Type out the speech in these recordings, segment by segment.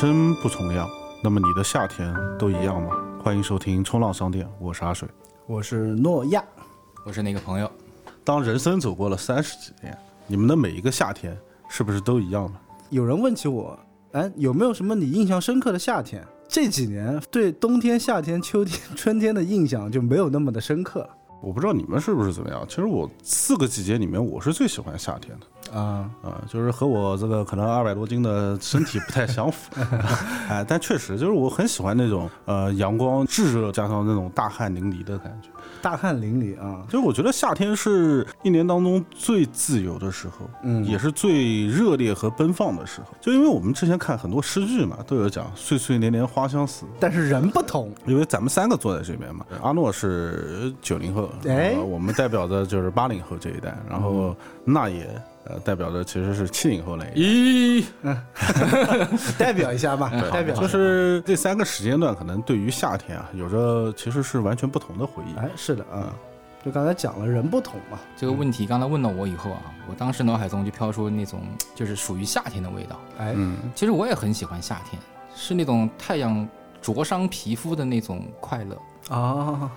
人生不重样，那么你的夏天都一样吗？欢迎收听冲浪商店，我是阿水。我是诺亚，我是那个朋友。当人生走过了三十几年，你们的每一个夏天是不是都一样呢？有人问起我，哎，有没有什么你印象深刻的夏天？这几年对冬天、夏天、秋天、春天的印象就没有那么的深刻了。我不知道你们是不是怎么样。其实我四个季节里面，我是最喜欢夏天的。啊啊，就是和我这个可能二百多斤的身体不太相符，哎，但确实就是我很喜欢那种呃阳光炙热加上那种大汗淋漓的感觉。大汗淋漓啊！就是我觉得夏天是一年当中最自由的时候，嗯也是最热烈和奔放的时候。就因为我们之前看很多诗句嘛，都有讲“岁岁年年花相似但是人不同，”，因为咱们三个坐在这边嘛，阿诺是九零后，哎呃我们代表的就是八零后这一代，然后那也。呃，代表的其实是七零后那一代，咦，代表一下吧，代表就是这三个时间段，可能对于夏天啊，有着其实是完全不同的回忆。哎，是的啊，就刚才讲了人不同嘛，这个问题刚才问到我以后啊，我当时脑海中就飘出那种就是属于夏天的味道。哎，嗯，其实我也很喜欢夏天，是那种太阳灼伤皮肤的那种快乐。啊，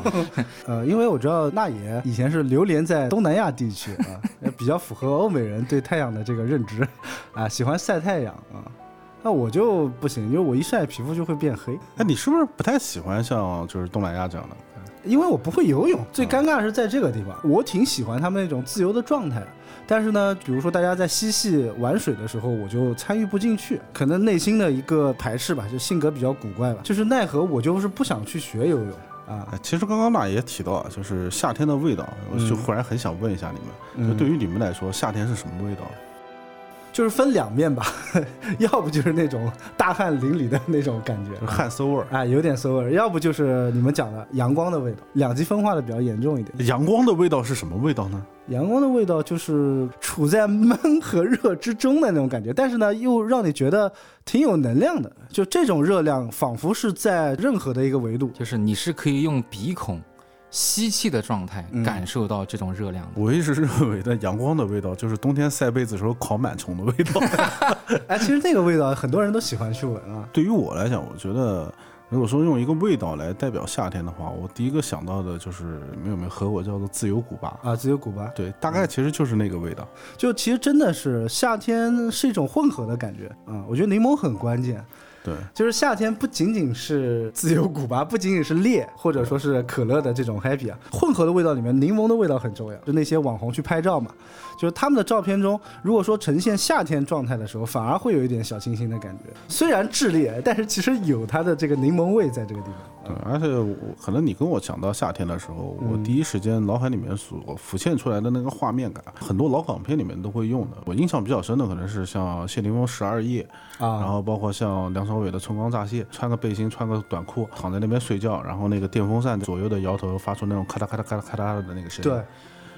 呃，因为我知道那爷以前是流连在东南亚地区啊，比较符合欧美人对太阳的这个认知 啊，喜欢晒太阳啊。那我就不行，因为我一晒皮肤就会变黑，哎，你是不是不太喜欢像就是东南亚这样的？因为我不会游泳。最尴尬的是在这个地方，我挺喜欢他们那种自由的状态的。但是呢，比如说大家在嬉戏玩水的时候，我就参与不进去，可能内心的一个排斥吧，就性格比较古怪吧。就是奈何我就是不想去学游泳啊。哎，其实刚刚那也提到啊，就是夏天的味道，我就忽然很想问一下你们，就对于你们来说，夏天是什么味道？就是分两面吧，要不就是那种大汗淋漓的那种感觉，就是汗馊味儿。哎，有点馊味儿；要不就是你们讲的阳光的味道，两极分化的比较严重一点。阳光的味道是什么味道呢？阳光的味道就是处在闷和热之中的那种感觉，但是呢，又让你觉得挺有能量的。就这种热量，仿佛是在任何的一个维度。就是你是可以用鼻孔吸气的状态嗯感受到这种热量的。我一直认为的阳光的味道就是冬天晒被子时候烤螨虫的味道。哎，其实那个味道很多人都喜欢去闻啊。对于我来讲，我觉得如果说用一个味道来代表夏天的话，我第一个想到的就是没有没有喝过叫做自由古巴。啊，自由古巴，对，大概其实就是那个味道。就其实真的是夏天是一种混合的感觉啊、我觉得柠檬很关键。对，就是夏天不仅仅是自由古巴，不仅仅是烈，或者说是可乐的这种 happy 啊，混合的味道里面，柠檬的味道很重要。就那些网红去拍照嘛，就是他们的照片中，如果说呈现夏天状态的时候，反而会有一点小清新的感觉。虽然炽烈，但是其实有它的这个柠檬味在这个地方。对，而且我可能你跟我讲到夏天的时候，我第一时间脑海里面所浮现出来的那个画面感，很多老港片里面都会用的。我印象比较深的可能是像谢霆锋《十二夜》，啊然后包括像梁朝伟的《春光乍泄》，穿个背心，穿个短裤，躺在那边睡觉，然后那个电风扇左右的摇头，发出那种咔嗒咔嗒咔嗒咔嗒的那个声音。对，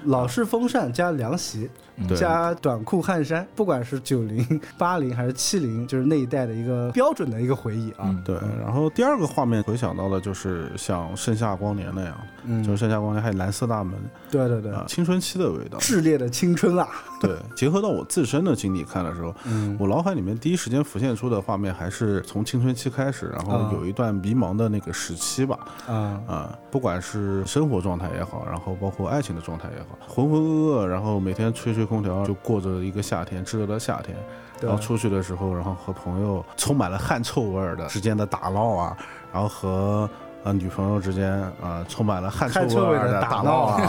老式风扇加凉席，对加短裤汗衫，不管是九零、八零还是七零，就是那一代的一个标准的一个回忆啊。嗯对，然后第二个画面回想到的就是像《盛夏光年》那样，嗯就是《盛夏光年》还有《蓝色大门对对对》啊，，青春期的味道。炽烈的青春啊！对，结合到我自身的经历看的时候，嗯我脑海里面第一时间浮现出的画面还是从青春期开始，然后啊有一段迷茫的那个时期吧。啊，啊，不管是生活状态也好，然后包括爱情的状态也好，浑浑噩噩，然后每天吹吹空调就过着一个夏天，炙热的夏天。然后出去的时候，然后和朋友充满了汗臭味儿的之间的打闹啊，然后和呃女朋友之间啊、充满了汗臭味的打打闹啊，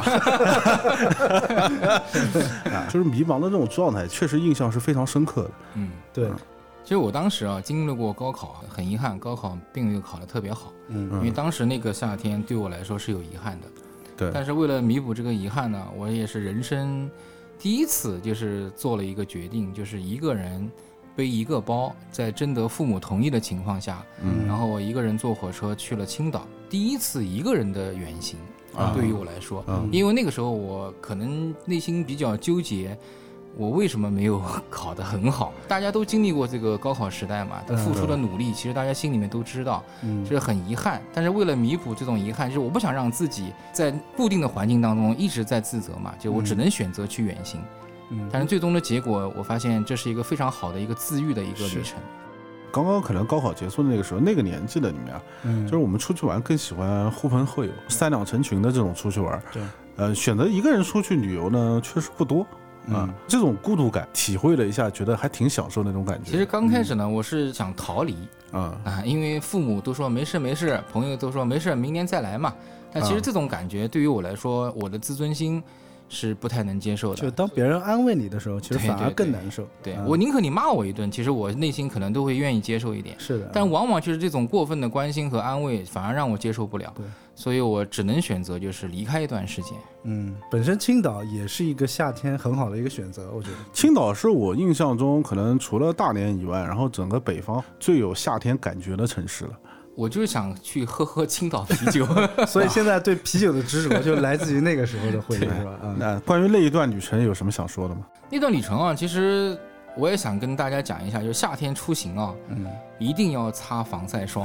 啊就是迷茫的这种状态，确实印象是非常深刻的。嗯，对，其实我当时啊经历过高考啊，很遗憾高考并没有考得特别好，嗯因为当时那个夏天对我来说是有遗憾的。对，但是为了弥补这个遗憾呢，我也是人生第一次就是做了一个决定，就是一个人背一个包，在征得父母同意的情况下，嗯然后我一个人坐火车去了青岛，第一次一个人的远行啊对于我来说，嗯因为那个时候我可能内心比较纠结。我为什么没有考得很好？大家都经历过这个高考时代嘛，他付出的努力，其实大家心里面都知道，就是很遗憾。但是为了弥补这种遗憾，就是我不想让自己在固定的环境当中一直在自责嘛，就我只能选择去远行。嗯但是最终的结果，我发现这是一个非常好的一个自愈的一个旅程。刚刚可能高考结束的那个时候，那个年纪的你们啊，嗯就是我们出去玩更喜欢呼朋唤友、三两成群的这种出去玩。对，呃，选择一个人出去旅游呢，确实不多啊。嗯这种孤独感体会了一下，觉得还挺享受那种感觉。其实刚开始呢，我是想逃离啊，啊，因为父母都说没事没事，朋友都说没事，明年再来嘛。但其实啊这种感觉对于我来说，我的自尊心是不太能接受的。就当别人安慰你的时候，其实反而更难受。嗯对我宁可你骂我一顿，其实我内心可能都会愿意接受一点。是的，但往往就是这种过分的关心和安慰，反而让我接受不了。对，所以我只能选择就是离开一段时间。嗯，本身青岛也是一个夏天很好的一个选择，我觉得。青岛是我印象中可能除了大连以外，然后整个北方最有夏天感觉的城市了。我就是想去喝喝青岛啤酒。所以现在对啤酒的执着就来自于那个时候的回忆，对是吧？啊，那关于那一段旅程有什么想说的吗？那段旅程啊，其实我也想跟大家讲一下，就是夏天出行啊，嗯，一定要擦防晒霜。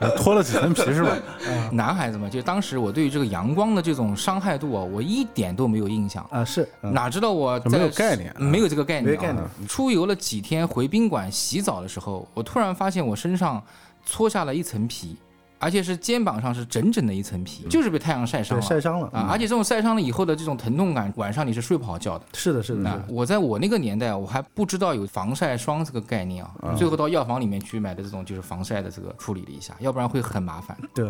呃 脱了几层皮是吧？男孩子嘛，就当时我对于这个阳光的这种伤害度啊，我一点都没有印象。啊是，嗯哪知道我就没有概念啊没有这个概念、啊，没概念出游了几天，回宾馆洗澡的时候，我突然发现我身上搓下了一层皮，而且是肩膀上是整整的一层皮，就是被太阳晒伤对，了晒伤了啊！而且这种晒伤了以后的这种疼痛感，晚上你是睡不好觉的。是的，是的，我在我那个年代，我还不知道有防晒霜这个概念啊，最后到药房里面去买的这种就是防晒的这个处理了一下，要不然会很麻烦。对。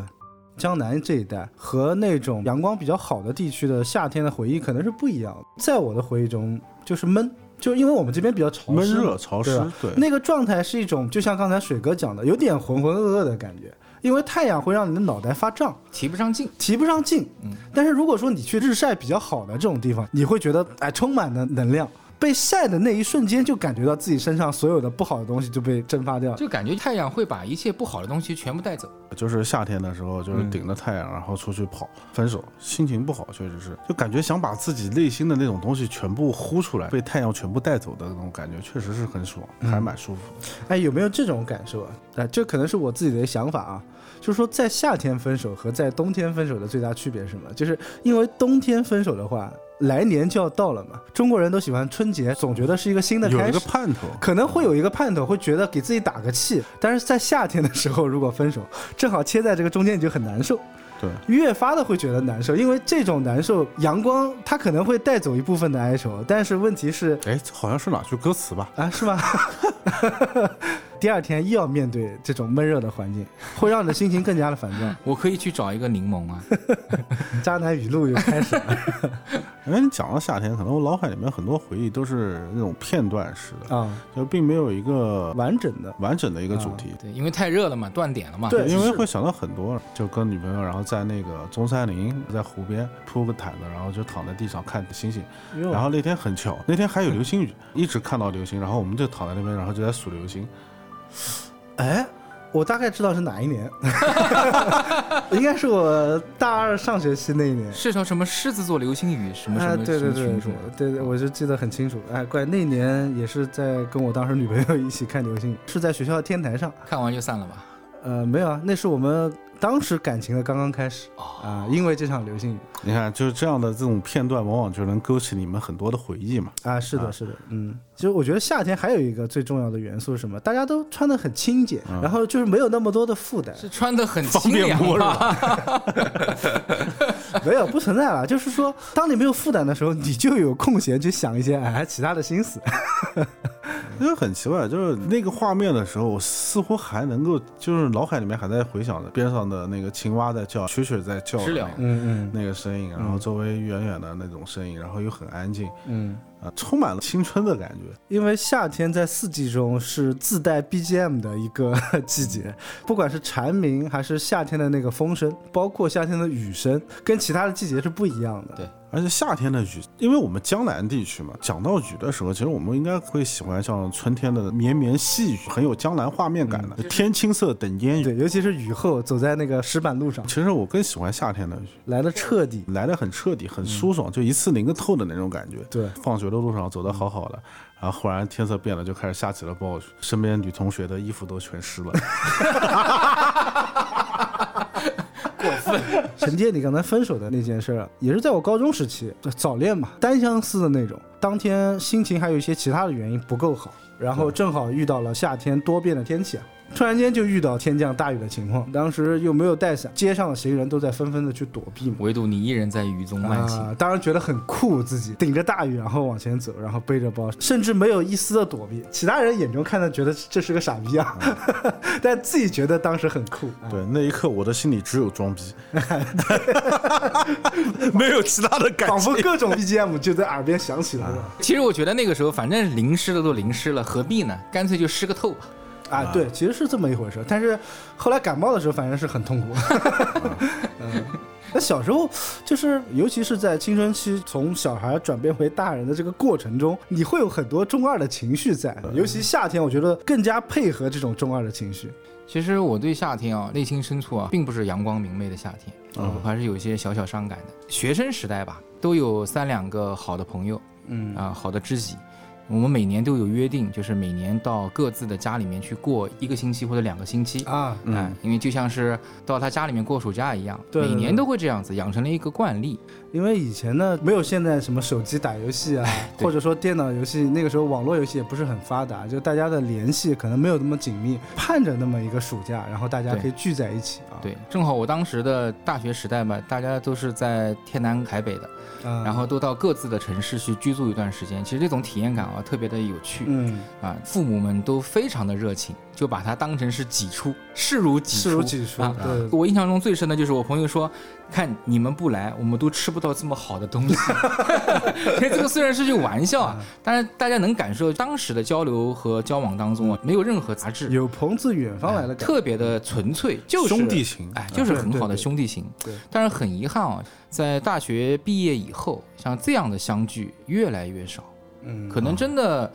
江南这一带和那种阳光比较好的地区的夏天的回忆可能是不一样的。在我的回忆中，就是闷，就因为我们这边比较潮湿闷，热潮湿对，对，那个状态是一种，就像刚才水哥讲的，有点浑浑噩噩的感觉，因为太阳会让你的脑袋发胀，提不上劲，提不上劲。嗯，但是如果说你去日晒比较好的这种地方，你会觉得哎充满了能量。被晒的那一瞬间，就感觉到自己身上所有的不好的东西就被蒸发掉。就感觉太阳会把一切不好的东西全部带走。就是夏天的时候，就是顶着太阳，然后出去跑。分手，心情不好，确实是，就感觉想把自己内心的那种东西全部呼出来，被太阳全部带走的那种感觉，确实是很爽，还蛮舒服的。哎，有没有这种感受啊？哎，这可能是我自己的想法啊。就是说，在夏天分手和在冬天分手的最大区别是什么？就是因为冬天分手的话，来年就要到了嘛。中国人都喜欢春节，总觉得是一个新的开始有一个盼头，可能会有一个盼头，会觉得给自己打个气。但是在夏天的时候，如果分手，正好切在这个中间，你就很难受。对，越发的会觉得难受，因为这种难受，阳光它可能会带走一部分的哀愁，但是问题是哎，这好像是哪句歌词吧？啊，是吗？第二天又要面对这种闷热的环境，会让你的心情更加的烦躁。我可以去找一个柠檬啊，渣男语录又开始了因为你讲到夏天，可能我脑海里面很多回忆都是那种片段式的，啊，就并没有一个完整的完整的一个主题。对，因为太热了嘛，断点了嘛。对因为会想到很多，就跟女朋友，然后在那个中山陵，在湖边铺个毯子，然后就躺在地上看星星。然后那天很巧，那天还有流星雨，一直看到流星，然后我们就躺在那边，然后就在数流星。哎，我大概知道是哪一年，应该是我大二上学期那一年。是叫什么狮子座流星雨什么什哎，么对对对什么对对对，我就记得很清楚。哎，怪那年也是在跟我当时女朋友一起看流星雨，是在学校的天台上。看完就散了吧。呃，没有啊，那是我们当时感情的刚刚开始哦啊，因为这场流星雨你看，就是这样的这种片段，往往就能勾起你们很多的回忆嘛。啊，是的，啊是的，嗯，其实我觉得夏天还有一个最重要的元素是什么？大家都穿的很清简，嗯然后就是没有那么多的负担，是穿的很方清凉便？没有不存在了。就是说，当你没有负担的时候，你就有空闲去想一些哎其他的心思。因为很奇怪，就是那个画面的时候，我似乎还能够，就是脑海里面还在回想着边上的那个青蛙在叫，蛐蛐在叫的知了那个嗯那个声音，然后周围远远的那种声音，然后又很安静。嗯，啊，充满了青春的感觉。因为夏天在四季中是自带 BGM 的一个 季节，不管是蝉鸣还是夏天的那个风声，包括夏天的雨声，跟其他的季节是不一样的。对而且夏天的雨，因为我们江南地区嘛，讲到雨的时候，其实我们应该会喜欢像春天的绵绵细雨，很有江南画面感的，天青色等烟雨。对，尤其是雨后走在那个石板路上，其实我更喜欢夏天的雨，来的彻底。来的很彻底，很舒爽，就一次淋个透的那种感觉。对，放学的路上走得好好的，然后忽然天色变了，就开始下起了暴雨，身边女同学的衣服都全湿了。过分。承接你刚才分手的那件事儿啊，也是在我高中时期早恋嘛，单相思的那种。当天心情还有一些其他的原因不够好，然后正好遇到了夏天多变的天气啊，突然间就遇到天降大雨的情况，当时又没有带伞，街上的行人都在纷纷的去躲避嘛。唯独你一人在雨中慢行。啊，当然觉得很酷，自己顶着大雨然后往前走，然后背着包，甚至没有一丝的躲避。其他人眼中看的觉得这是个傻逼啊，但自己觉得当时很酷。啊对，那一刻我的心里只有装逼，没有其他的感仿佛。各种 BGM 就在耳边响起来了。其实我觉得那个时候，反正淋湿了都淋湿了，何必呢？干脆就湿个透吧。啊，对，其实是这么一回事。但是后来感冒的时候，反正是很痛苦。嗯，那小时候就是，尤其是在青春期，从小孩转变为大人的这个过程中，你会有很多中二的情绪在。尤其夏天，我觉得更加配合这种中二的情绪。其实我对夏天啊，内心深处啊，并不是阳光明媚的夏天，嗯我还是有一些小小伤感的。学生时代吧，都有三两个好的朋友嗯啊、好的知己。我们每年都有约定，就是每年到各自的家里面去过一个星期或者两个星期。啊，嗯啊，因为就像是到他家里面过暑假一样，对对每年都会这样子，养成了一个惯例。因为以前呢，没有现在什么手机打游戏啊，或者说电脑游戏，那个时候网络游戏也不是很发达，就大家的联系可能没有那么紧密，盼着那么一个暑假，然后大家可以聚在一起啊。对，正好我当时的大学时代嘛，大家都是在天南海北的，啊，然后都到各自的城市去居住一段时间。其实这种体验感啊，特别的有趣嗯，啊。父母们都非常的热情，就把它当成是己出，视如己出。视如己出，啊对我印象中最深的就是我朋友说，看你们不来，我们都吃不到这么好的东西。其实这个虽然是句玩笑啊，但是大家能感受当时的交流和交往当中啊，没有任何杂质，有朋自远方来的。特别的纯粹，就是兄弟情，哎，就是很好的兄弟情。对但是很遗憾啊，在大学毕业以后，像这样的相聚越来越少，嗯，可能真的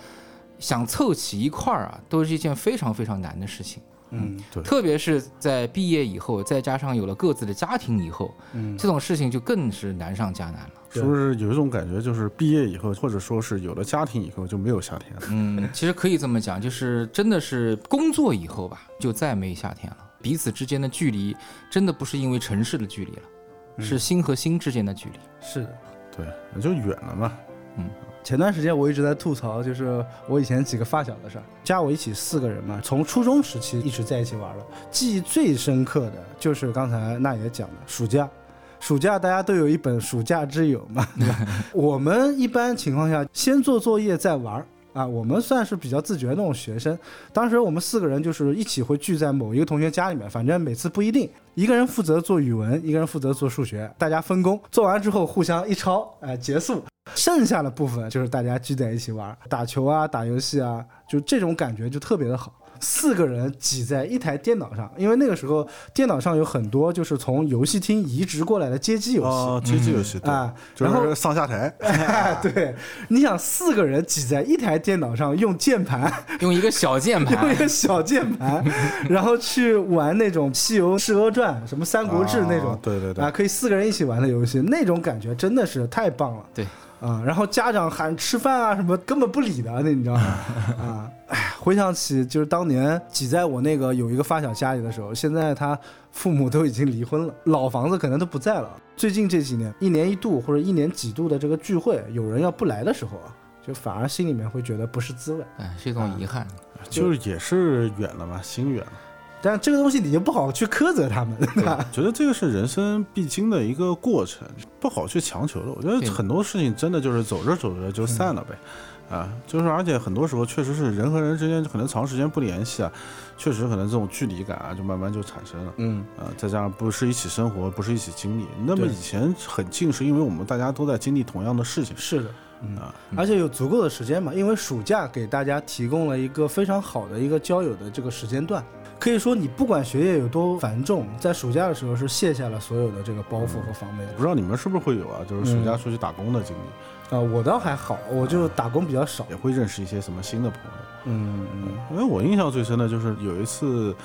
想凑齐一块儿啊，都是一件非常非常难的事情。嗯对，特别是在毕业以后，再加上有了各自的家庭以后，嗯，这种事情就更是难上加难了。是不是有一种感觉，就是毕业以后，或者说是有了家庭以后，就没有夏天了？嗯，其实可以这么讲，就是真的是工作以后吧，就再没夏天了。彼此之间的距离，真的不是因为城市的距离了，是心和心之间的距离。是的。对，那就远了嘛。前段时间我一直在吐槽，就是我以前几个发小的事儿，加我一起四个人嘛，从初中时期一直在一起玩了。记忆最深刻的就是刚才那也讲的暑假，暑假大家都有一本暑假之友嘛，对吧？我们一般情况下先做作业再玩儿。啊，我们算是比较自觉的那种学生。当时我们四个人就是一起会聚在某一个同学家里面，反正每次不一定，一个人负责做语文，一个人负责做数学，大家分工，做完之后互相一抄，哎、结束。剩下的部分就是大家聚在一起玩，打球啊，打游戏啊，就这种感觉就特别的好。四个人挤在一台电脑上，因为那个时候电脑上有很多就是从游戏厅移植过来的街机游戏。哦，街机游戏，对，啊，就然后是上下台，哎，对，你想四个人挤在一台电脑上用键盘，用一个小键盘。用一，个小键盘，然后去玩那种《西游释厄传》、什么《三国志》那种。啊，对对对。啊，，可以四个人一起玩的游戏，那种感觉真的是太棒了。对。啊，然后家长喊吃饭啊什么，根本不理的，那你知道吗？啊，哎，回想起就是当年挤在我那个有一个发小家里的时候，现在他父母都已经离婚了，老房子可能都不在了。最近这几年，一年一度或者一年几度的这个聚会，有人要不来的时候啊，就反而心里面会觉得不是滋味。哎，是一种遗憾。就是也是远了嘛，心远了。但这个东西你就不好去苛责他们，对吧？觉得这个是人生必经的一个过程，不好去强求的。我觉得很多事情真的就是走着走着就散了呗，啊，就是而且很多时候确实是人和人之间可能长时间不联系啊，确实可能这种距离感啊就慢慢就产生了。嗯，啊，再加上不是一起生活，不是一起经历，那么以前很近，是因为我们大家都在经历同样的事情是的。嗯啊，而且有足够的时间嘛，因为暑假给大家提供了一个非常好的一个交友的这个时间段，可以说你不管学业有多繁重，在暑假的时候是卸下了所有的这个包袱和防备我。不知道你们是不是会有啊？就是暑假出去打工的经历，啊、我倒还好，我就打工比较少。也会认识一些什么新的朋友。嗯嗯因为我印象最深的就是有一次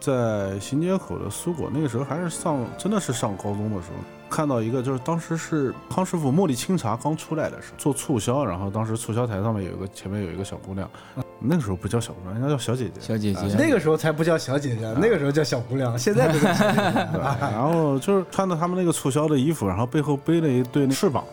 在新街口的苏果，那个时候还是上真的是上高中的时候，看到一个就是当时是康师傅茉莉清茶刚出来的时候做促销，然后当时促销台上面有一个前面有一个小姑娘，那个时候不叫小姑娘，应该叫小姐姐。小姐姐，那个时候才不叫小姐姐，那个时候叫小姑娘，现在都叫小姐姐。对，然后就是穿着他们那个促销的衣服，然后背后背了一对翅膀，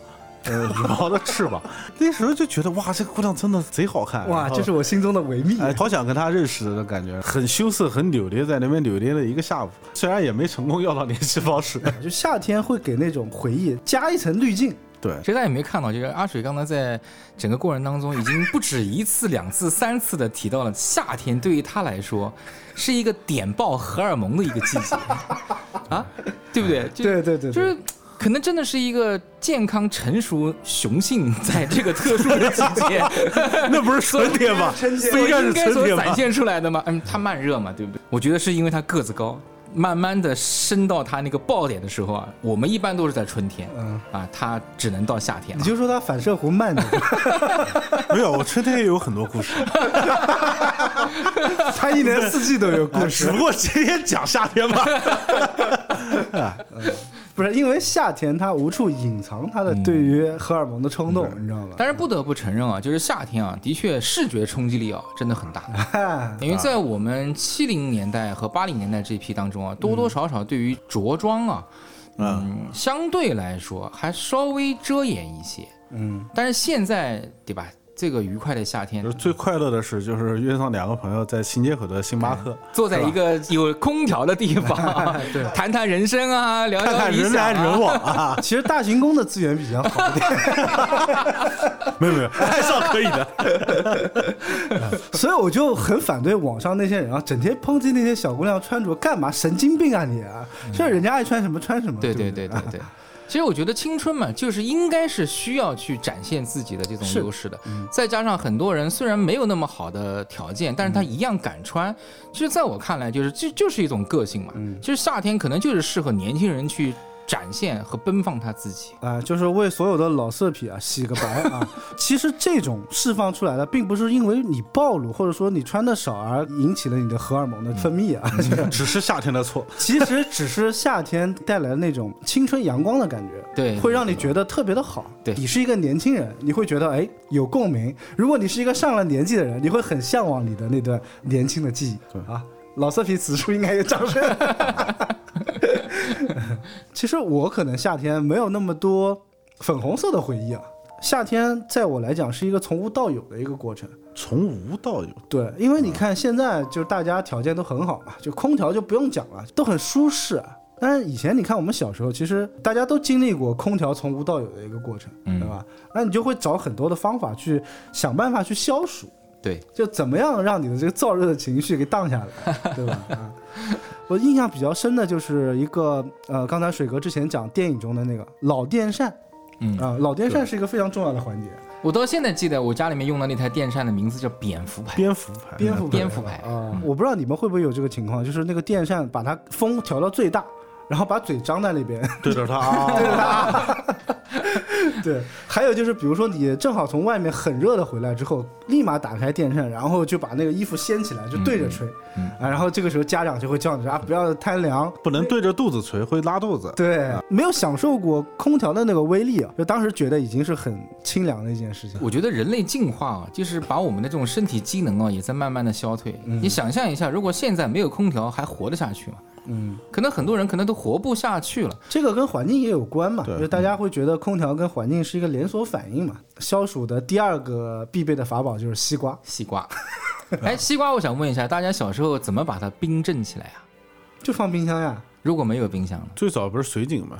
呃，羽毛的翅膀。那时候就觉得哇，这个姑娘真的贼好看。哇，这是我心中的维密。哎，好想跟她认识的感觉，很羞涩，很扭捏，在那边扭捏了一个下午，虽然也没成功要到联系方式。就夏天会给那种回忆加一层滤镜。对，其实大家也没看到，就是阿水刚才在整个过程当中，已经不止一次、两次、三次的提到了夏天对于他来说是一个点爆荷尔蒙的一个季节 啊，对不对？就对对对，就是可能真的是一个健康成熟雄性在这个特殊的季节，那不是春天吗？春天不应该是春天展现出来的吗？嗯，它慢热嘛，对不对？我觉得是因为它个子高。慢慢的升到它那个爆点的时候啊，我们一般都是在春天，嗯啊，它只能到夏天。你就说它反射弧慢点，没有，我春天也有很多故事，它一年四季都有故事只事不。过今天讲夏天吧。不是因为夏天它无处隐藏它的对于荷尔蒙的冲动，你知道吗？但是不得不承认啊，就是夏天啊，的确视觉冲击力啊，真的很大。因为在我们七零年代和八零年代这一批当中啊，多多少少对于着装啊，嗯，相对来说还稍微遮掩一些。嗯，但是现在，对吧？这个愉快的夏天就，是最快乐的事，就是约上两个朋友在新街口的星巴克，坐在一个有空调的地方，对谈谈人生啊，聊看聊人来。人往啊。其实大行宫的资源比较好一点，没有没有，还是可以的。所以我就很反对网上那些人啊，整天抨击那些小姑娘穿着干嘛？神经病啊你啊！就是人家爱穿什么穿什么。对对对对对对。其实我觉得青春嘛，就是应该是需要去展现自己的这种优势的。再加上很多人虽然没有那么好的条件，但是他一样敢穿。其实在我看来，就是这就是一种个性嘛。其实夏天可能就是适合年轻人去展现和奔放他自己。啊、就是为所有的老色痞啊洗个白啊！其实这种释放出来的，并不是因为你暴露或者说你穿的少而引起了你的荷尔蒙的分泌啊，这个 只是夏天的错。其实只是夏天带来的那种青春阳光的感觉，对会让你觉得特别的好。对你是一个年轻人，你会觉得哎有共鸣；如果你是一个上了年纪的人，你会很向往你的那段年轻的记忆。对啊，老色皮此处应该有掌声。其实我可能夏天没有那么多粉红色的回忆啊。夏天在我来讲是一个从无到有的一个过程，从无到有，对，因为你看现在就是大家条件都很好嘛，就空调就不用讲了，都很舒适。但是以前你看我们小时候，其实大家都经历过空调从无到有的一个过程，嗯对吧？那你就会找很多的方法去想办法去消暑，对，就怎么样让你的这个燥热的情绪给荡下来，对吧？啊，我印象比较深的就是一个呃，刚才水哥之前讲电影中的那个老电扇，嗯啊，老电扇是一个非常重要的环节，我到现在记得我家里面用的那台电扇的名字叫蝙蝠牌。蝙蝠牌，蝙蝠蝙蝠牌啊，我不知道你们会不会有这个情况，就是那个电扇把它风调到最大，然后把嘴张在那边，对着它啊，对，还有就是，比如说你正好从外面很热的回来之后，立马打开电扇，然后就把那个衣服掀起来，就对着吹，啊，然后这个时候家长就会叫你啊，不要贪凉。不能对着肚子吹，会拉肚子。对，没有享受过空调的那个威力啊，就当时觉得已经是很清凉的一件事情。我觉得人类进化啊，就是把我们的这种身体机能啊，也在慢慢的消退。你想象一下，如果现在没有空调，还活得下去吗？嗯，可能很多人可能都活不下去了。这个跟环境也有关嘛，对就大家会觉得空调跟环境是一个连锁反应嘛。消暑的第二个必备的法宝就是西瓜，西瓜，哎，西瓜，我想问一下，大家小时候怎么把它冰镇起来啊？就放冰箱呀。如果没有冰箱呢？最早不是水井嘛？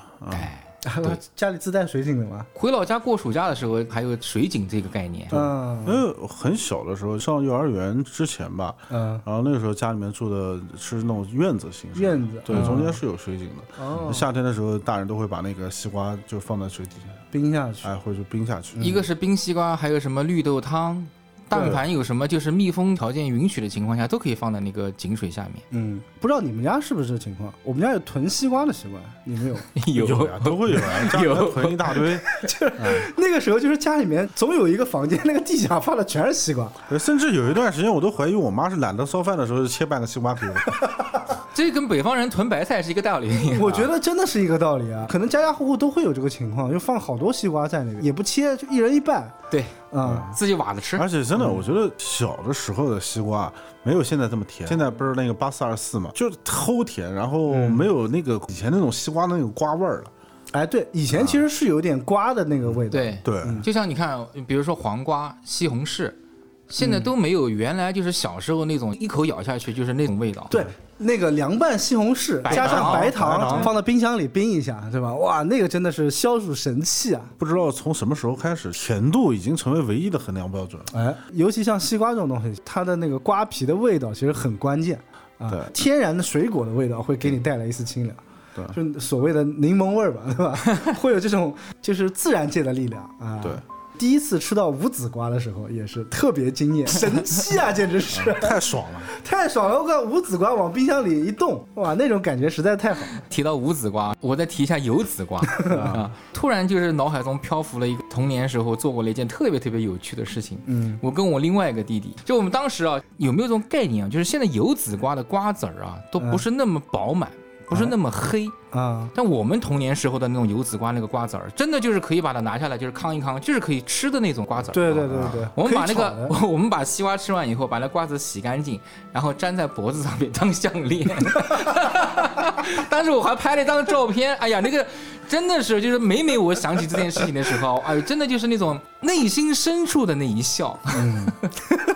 啊，哎，家里自带水井的吗。回老家过暑假的时候，还有水井这个概念。嗯因为很小的时候上幼儿园之前吧，嗯，然后那个时候家里面住的是那种院子形式，院子对，嗯中间是有水井的。哦，夏天的时候，大人都会把那个西瓜就放在水底下，冰下去。哎，或者就冰下去。一个是冰西瓜，还有什么绿豆汤，但凡有什么就是密封条件允许的情况下，都可以放在那个井水下面。嗯，不知道你们家是不是这情况？我们家有囤西瓜的习惯，你们有？有呀，都会有啊，家里面 囤一大堆 就。那个时候就是家里面总有一个房间，那个地下放的全是西瓜。甚至有一段时间，我都怀疑我妈是懒得烧饭的时候就切半个西瓜给我。这跟北方人囤白菜是一个道理。我觉得真的是一个道理啊，可能家家户户都会有这个情况，就放好多西瓜在那个，也不切，就一人一半对，嗯。自己挖着吃。而且真的，我觉得小的时候的西瓜没有现在这么甜。现在不是那个八四二四嘛，就是齁甜，然后没有那个以前那种西瓜的那种瓜味儿了。哎，对，以前其实是有点瓜的那个味道。对，对，就像你看，比如说黄瓜、西红柿，现在都没有原来就是小时候那种一口咬下去就是那种味道。对，那个凉拌西红柿加上白糖，放到冰箱里冰一下，对吧？哇，那个真的是消暑神器啊！不知道从什么时候开始，甜度已经成为唯一的衡量标准。哎，尤其像西瓜这种东西，它的那个瓜皮的味道其实很关键啊对。天然的水果的味道会给你带来一丝清凉。对就所谓的柠檬味儿吧，对吧？会有这种就是自然界的力量啊。对，第一次吃到无籽瓜的时候也是特别惊艳，神奇啊，简直是 太爽了。太爽了！我靠，无籽瓜往冰箱里一冻，哇，那种感觉实在太好。提到无籽瓜，我再提一下有籽瓜 啊！突然就是脑海中漂浮了一个童年时候做过了一件特别特别有趣的事情。嗯，我跟我另外一个弟弟，就我们当时啊，有没有这种概念啊？就是现在有籽瓜的瓜子儿啊，都不是那么饱满，不是那么黑。啊，但我们童年时候的那种油籽瓜那个瓜子儿，真的就是可以把它拿下来，就是康一康，就是可以吃的那种瓜子儿。对对对对，我们把那个，我们把西瓜吃完以后，把那瓜子洗干净，然后粘在脖子上面当项链。当时我还拍了一张照片，哎呀，那个真的是，就是每每我想起这件事情的时候，哎呦，真的就是那种内心深处的那一笑。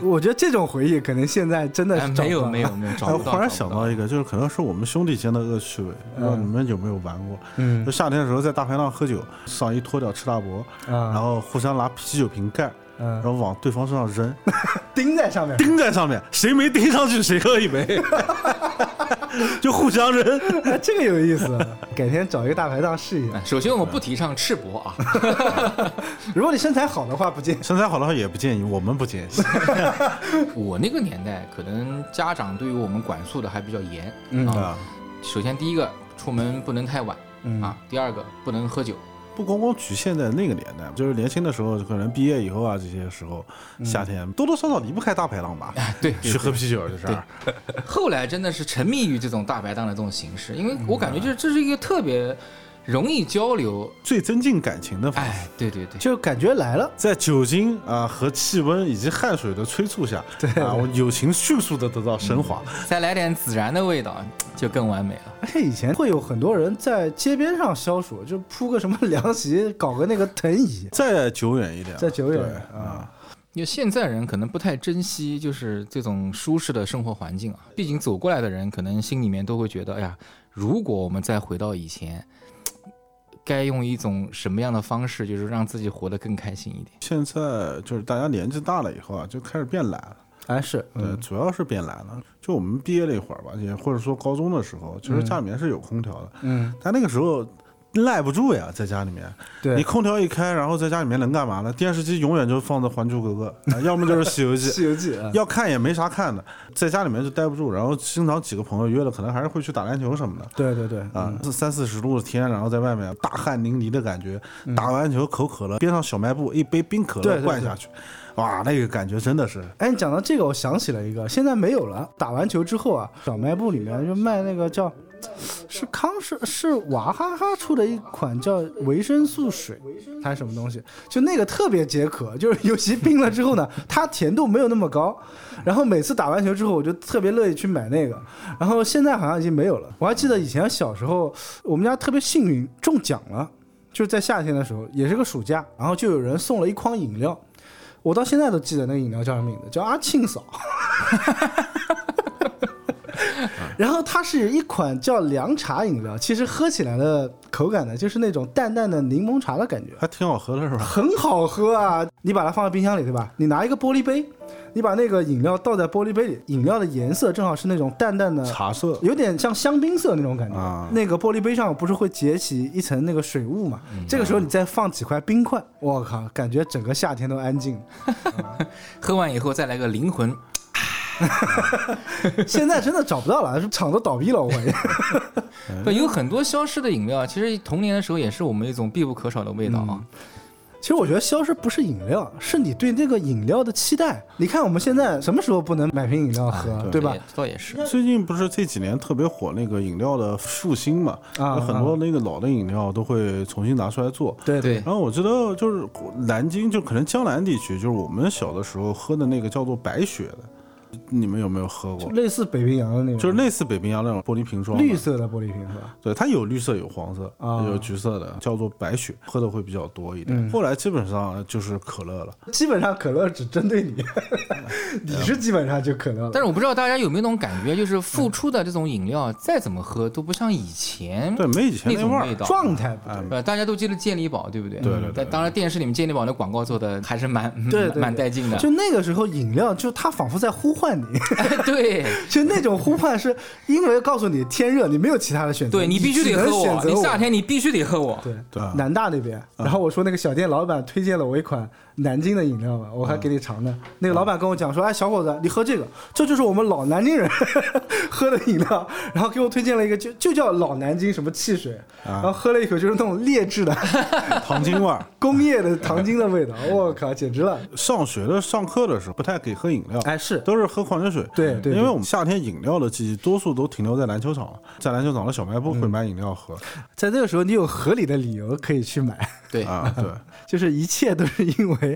我觉得这种回忆可能现在真的哎是没有没有没有，找到。我忽然想到一个，就是可能是我们兄弟间的恶趣味，不知道你们有没有玩过？嗯。就夏天的时候在大排档喝酒，上衣脱掉吃大脖，啊，然后互相拿啤酒瓶盖，然嗯，后往对方身上扔，钉在上面，钉在上面，谁没钉上去谁喝一杯，就互相扔。哎 这个有意思，改天找一个大排档试一下哎。首先我们不提倡赤膊啊，如果你身材好的话，不建议。身材好的话也不建议，我们不建议。我那个年代可能家长对于我们管束的还比较严嗯啊。啊，首先第一个，出门不能太晚嗯啊；第二个，不能喝酒。不光光局限在那个年代，就是年轻的时候，可能毕业以后啊，这些时候夏天多多少少离不开大排档吧，哎，对，去喝啤酒这事儿。后来真的是沉迷于这种大排档的这种形式，因为我感觉就是这是一个特别容易交流。最增进感情的方式。哎，对对对，就感觉来了，在酒精啊和气温以及汗水的催促下，对啊，我友情迅速的得到升华。再来点孜然的味道，就更完美了。而且以前会有很多人在街边上消暑，就铺个什么凉席，搞个那个藤椅，再久远一点，再久远对啊，因为现在人可能不太珍惜，就是这种舒适的生活环境啊。毕竟走过来的人，可能心里面都会觉得，哎呀，如果我们再回到以前，该用一种什么样的方式，就是让自己活得更开心一点。现在就是大家年纪大了以后啊，就开始变懒了。哎是，对，嗯主要是变懒了。就我们毕业那会儿吧，也或者说高中的时候，其实家里面是有空调的，嗯，但那个时候赖不住呀，在家里面，你，空调一开，然后在家里面能干嘛呢？电视机永远就放着《还珠格格》啊，要么就是《西游记》。西游记啊，要看也没啥看的，在家里面就待不住，然后经常几个朋友约了，可能还是会去打篮球什么的。对对对，啊，是三四十度的天，然后在外面大汗淋漓的感觉，打完球口渴了，边上小卖部一杯冰可乐灌下去，哇，那个感觉真的是，哎，你讲到这个，我想起了一个，现在没有了。打完球之后啊，小卖部里面就卖那个叫，是康是是娃哈哈出的一款叫维生素水，还是什么东西？就那个特别解渴，就是 尤其冰了之后呢，它甜度没有那么高。然后每次打完球之后，我就特别乐意去买那个。然后现在好像已经没有了。我还记得以前小时候，我们家特别幸运中奖了，就是在夏天的时候，也是个暑假，然后就有人送了一筐饮料。我到现在都记得那个饮料叫什么名字，叫阿庆嫂。然后它是一款叫凉茶饮料，其实喝起来的口感呢，就是那种淡淡的柠檬茶的感觉，还挺好喝的是吧？很好喝啊！你把它放在冰箱里，对吧？你拿一个玻璃杯，你把那个饮料倒在玻璃杯里，饮料的颜色正好是那种淡淡的茶色，有点像香槟色那种感觉。啊那个玻璃杯上不是会结起一层那个水雾嘛？这个时候你再放几块冰块，我靠，感觉整个夏天都安静了。喝完以后再来个灵魂，现在真的找不到了，是 厂都倒闭了，我感觉。对，有很多消失的饮料，其实童年的时候也是我们一种必不可少的味道啊。其实我觉得消失不是饮料，是你对那个饮料的期待。你看我们现在什么时候不能买瓶饮料喝，对吧？倒也是。最近不是这几年特别火那个饮料的复兴嘛？啊有很多那个老的饮料都会重新拿出来做。对对然后我觉得就是南京，就可能江南地区，就是我们小的时候喝的那个叫做白雪的，你们有没有喝过？类似北冰洋的那种，就是类似北冰洋那种玻璃瓶装的，绿色的玻璃瓶是吧？对，它有绿色有黄色，啊有橘色的，叫做白雪，喝的会比较多一点。嗯后来基本上就是可乐了，基本上可乐只针对你，你是基本上就可乐了。但是我不知道大家有没有那种感觉，就是复出的这种饮料，再怎么喝都不像以前对，没以前那种味道。状态不对，呃，大家都记得健力宝，对不对？对对对但当然，电视里面健力宝的广告做的还是蛮对对对蛮带劲的。就那个时候饮料，就它仿佛在呼唤你，对。就那种呼唤是因为告诉你天热，你没有其他的选择，对，你必须得只能喝我，选择我。你夏天你必须得喝我。对对。啊南大那边，然后我说那个小店老板推荐了我一款南京的饮料嘛，我还给你尝呢。那个老板跟我讲说，哎，小伙子，你喝这个，这就是我们老南京人 喝的饮料。然后给我推荐了一个，就就叫老南京什么汽水，然后喝了一口就是那种劣质的 糖精味儿。工业的糖精的味道，我靠，简直了！上学的上课的时候不太给喝饮料，哎，是都是喝矿泉水。对因为我们夏天饮料的季节多数都停留在篮球场，在篮球场的小卖部会买饮料喝。在这个时候，你有合理的理由可以去买，对，啊，对，就是一切都是因为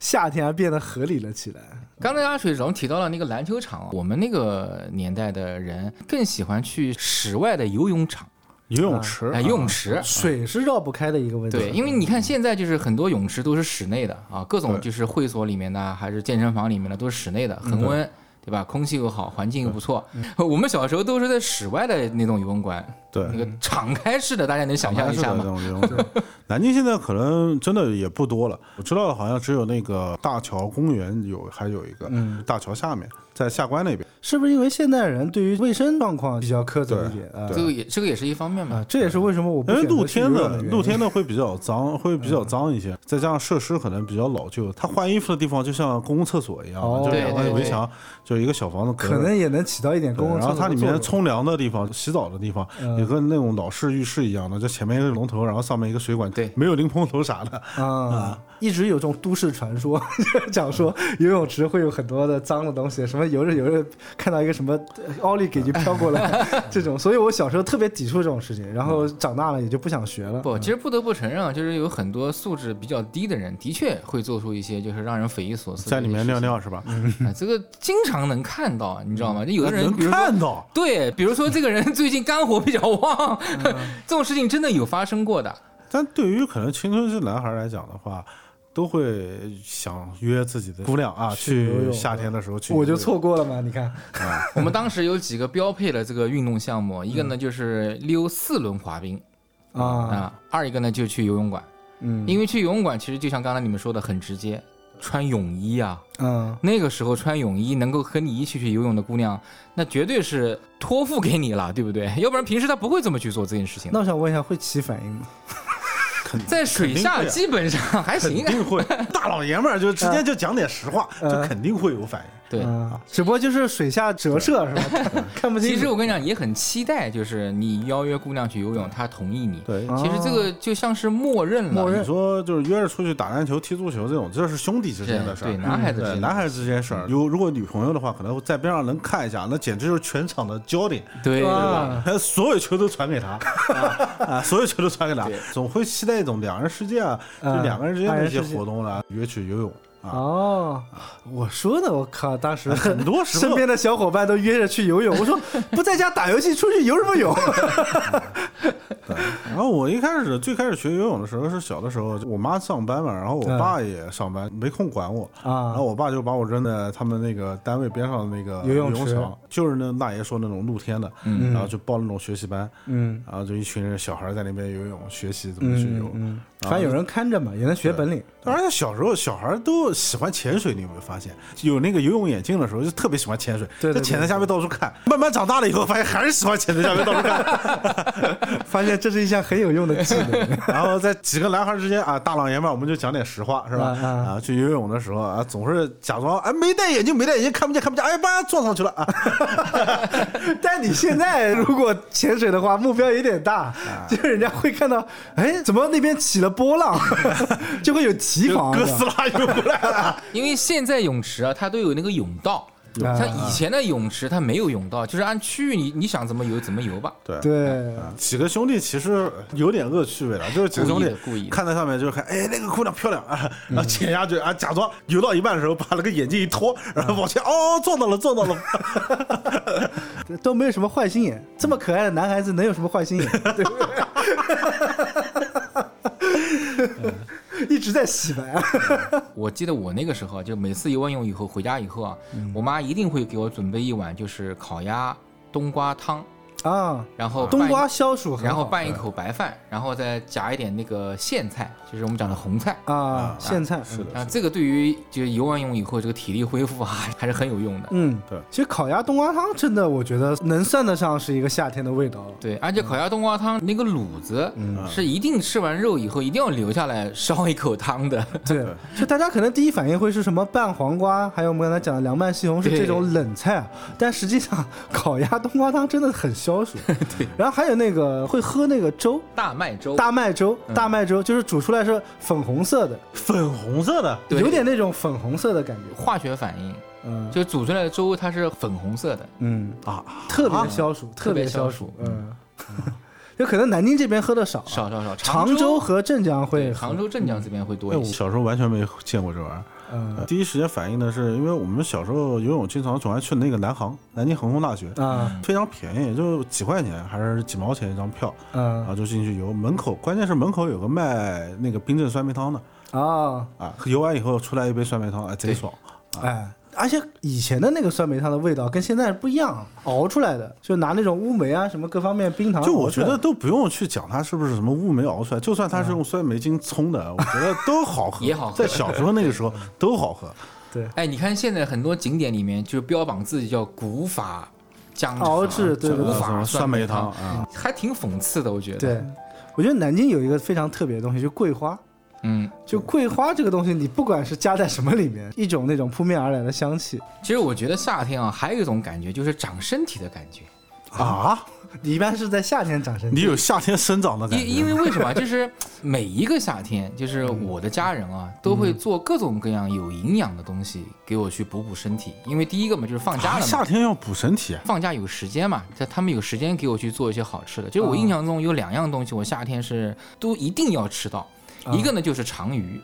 夏天而变得合理了起来。刚才阿水总提到了那个篮球场，我们那个年代的人更喜欢去室外的游泳场，游泳池，哎，游泳池。水是绕不开的一个问题。对，因为你看现在就是很多泳池都是室内的啊，各种就是会所里面的还是健身房里面的都是室内的，恒温，对吧？空气又好，环境又不错。我们小时候都是在室外的那种游泳馆，对，那个敞开式的，大家能想象一下吗？种游泳池。南京现在可能真的也不多了，我知道的好像只有那个大桥公园有，还有一个，嗯大桥下面，在下关那边。是不是因为现代人对于卫生状况比较苛责一点啊？这个也这个也是一方面嘛啊，。这也是为什么我因为露天的露天的会比较脏，会比较脏一些，再加上设施可能比较老旧，它换衣服的地方就像公共厕所一样，哦就两个对对对围墙，就是一个小房子，可能也能起到一点对公共厕然后它里面冲凉的地方、洗澡的地方，嗯也跟那种老式浴室一样的，就前面一个龙头，然后上面一个水管，对没有淋喷头啥的。啊，一直有这种都市传说，讲说游泳池会有很多的脏的东西，什么游着游着看到一个什么呃奥利给就飘过来 这种，所以我小时候特别抵触这种事情，然后长大了也就不想学了。不，其实不得不承认啊，就是有很多素质比较低的人，的确会做出一些就是让人匪夷所思在里面尿尿是吧？啊，这个经常能看到，你知道吗？就有的人，看到，对，比如说这个人 最近肝火比较旺，嗯这种事情真的有发生过的。但对于可能青春期男孩来讲的话，都会想约自己的姑娘啊，去夏天的时候去，我就。错过了嘛，你看，我们当时有几个标配的这个运动项目，一个嗯呢就是溜四轮滑冰啊，啊，二一个呢就去游泳馆，嗯因为去游泳馆其实就像刚才你们说的很直接，穿泳衣啊，嗯，那个时候穿泳衣能够和你一起去游泳的姑娘，那绝对是托付给你了，对不对？要不然平时她不会这么去做这件事情。那我想问一下，会起反应吗？肯在水下基本上还行肯，定会，大老爷们儿就直接就讲点实话，就嗯肯定会有反应。对。嗯，只不过就是水下折射是吧？看 看不清。其实我跟你讲，也很期待，就是你邀约姑娘去游泳，她同意你。对，啊其实这个就像是默认了，默认。你说就是约着出去打篮球、踢足球这种，这是兄弟之间的事儿。对男孩子之间男孩子之间事儿，有如果女朋友的话，可能在边上能看一下，那简直就是全场的焦点，对吧所有球都传给他，啊啊，所有球都传给他，总会期待一种两人世界啊，就啊两个人之间的一些活动啦，约去游泳啊，哦，我说呢，我靠，当时 很多时候身边的小伙伴都约着去游泳，我说 不在家打游戏，出去游什么泳？然后我一开始最开始学游泳的时候是小的时候，我妈上班嘛，然后我嗯爸也上班，没空管我。然啊后我爸就把我扔在他们那个单位边上的那个游泳池场，就是那大爷说那种露天的，嗯然后就报那种学习班，嗯然后就一群人小孩在那边游泳，学习怎么去游。嗯嗯，反正有人看着嘛，也能学本领。而且小时候小孩都喜欢潜水，你有没有发现？有那个游泳眼镜的时候，就特别喜欢潜水，对对对就潜在下面到处看。慢慢长大了以后，发现还是喜欢潜在下面到处看。发现这是一项很有用的技能。然后在几个男孩之间啊，大老爷们儿我们就讲点实话，是吧？啊啊啊，去游泳的时候啊，总是假装哎没戴眼镜，没戴眼镜看不见看不见，哎吧撞上去了啊。但你现在如果潜水的话，目标有点大，就是人家会看到，哎，怎么那边起了波浪，就会有提防。哥斯拉游过来了，因为现在泳池啊，它都有那个泳道。啊像以前的泳池，它没有泳道，就是按区域你你想怎么游怎么游吧。对。对，几个兄弟其实有点恶趣味了，就是几个兄弟故意看在上面就是看，哎，那个姑娘漂亮 啊，然后潜下去啊，假装游到一半的时候把那个眼镜一脱，然后往前，哦，撞到了，撞到了，都没有什么坏心眼。这么可爱的男孩子能有什么坏心眼？对不对？一直在洗白啊！我记得我那个时候，就每次游完泳以后回家以后啊，嗯我妈一定会给我准备一碗就是烤鸭冬瓜汤，啊，然后冬瓜消暑，然后拌一口白饭，然后再夹一点那个苋菜，就是我们讲的红菜。啊，苋菜是的，啊，这个对于就是游完泳以后这个体力恢复啊，还是很有用的。嗯，对。其实烤鸭冬瓜汤真的，我觉得能算得上是一个夏天的味道了。对，而且烤鸭冬瓜汤那个卤子是一定吃完肉以后一定要留下来烧一口汤的。对，就大家可能第一反应会是什么？拌黄瓜，还有我们刚才讲的凉拌西红柿这种冷菜啊，但实际上烤鸭冬瓜汤真的很消暑。对，然后还有那个会喝那个粥，大麦粥，大麦粥，大麦粥就是煮出来是粉红色的，粉红色的，对。有点那种粉红色的感觉。化学反应，嗯。就煮出来的粥它是粉红色的。嗯，啊，特别消暑，特别消暑嗯，就可能南京这边喝的少啊，少少少，常州和镇江会喝对常州、镇江这边会多一些。小时候完全没见过这玩意儿。嗯。第一时间反应的是，因为我们小时候游泳经常总爱去那个南航，南京航空大学，啊。非常便宜，就几块钱还是几毛钱一张票，然嗯后就进去游。门口关键是门口有个卖那个冰镇酸梅汤的。啊啊，游完以后出来一杯酸梅汤，哎，贼爽。哎，而且以前的那个酸梅汤的味道跟现在不一样，熬出来的，就拿那种乌梅啊什么各方面冰糖就我觉得都不用去讲它是不是什么乌梅熬出来，就算它是用酸梅精冲的，我觉得都好喝，也好喝在小时候那个时候都好喝。对 哎，你看现在很多景点里面就标榜自己叫古法姜熬制对对古法酸梅汤汤，啊，还挺讽刺的，我觉得。对，我觉得南京有一个非常特别的东西，就桂花。嗯，就桂花这个东西，你不管是加在什么里面，一种那种扑面而来的香气，其实我觉得夏天啊，还有一种感觉就是长身体的感觉。啊，你一般是在夏天长身体。你有夏天生长的感觉。因因为为什么？就是每一个夏天，就是我的家人啊，都会做各种各样有营养的东西给我去补补身体。因为第一个嘛，就是放假啊了嘛，夏天要补身体，放假有时间嘛，在他们有时间给我去做一些好吃的。就是我印象中有两样东西，我夏天是都一定要吃到，一个呢就是长鱼，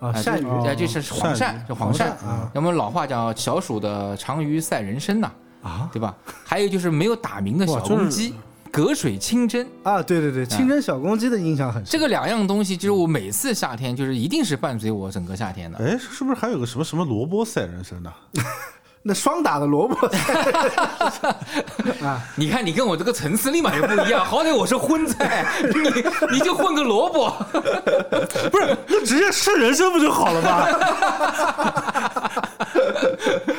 啊，哎鳝鱼就哎就是黄鳝鱼鳝，就黄鳝啊。那么老话讲小鼠的长鱼赛人参呐，啊对吧？还有就是没有打鸣的小公鸡，隔水清蒸。啊，对对对，清蒸小公鸡的印象很深。这个两样东西，就是我每次夏天就是一定是伴随我整个夏天的。哎，是不是还有个什么什么萝卜赛人参呢？那双打的萝卜 啊，你看你跟我这个层次立马就不一样，好歹我是荤菜，你你就混个萝卜。不是，那直接吃人参不就好了吗？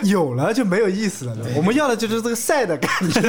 有了就没有意思了。我们要的就是这个晒的感觉。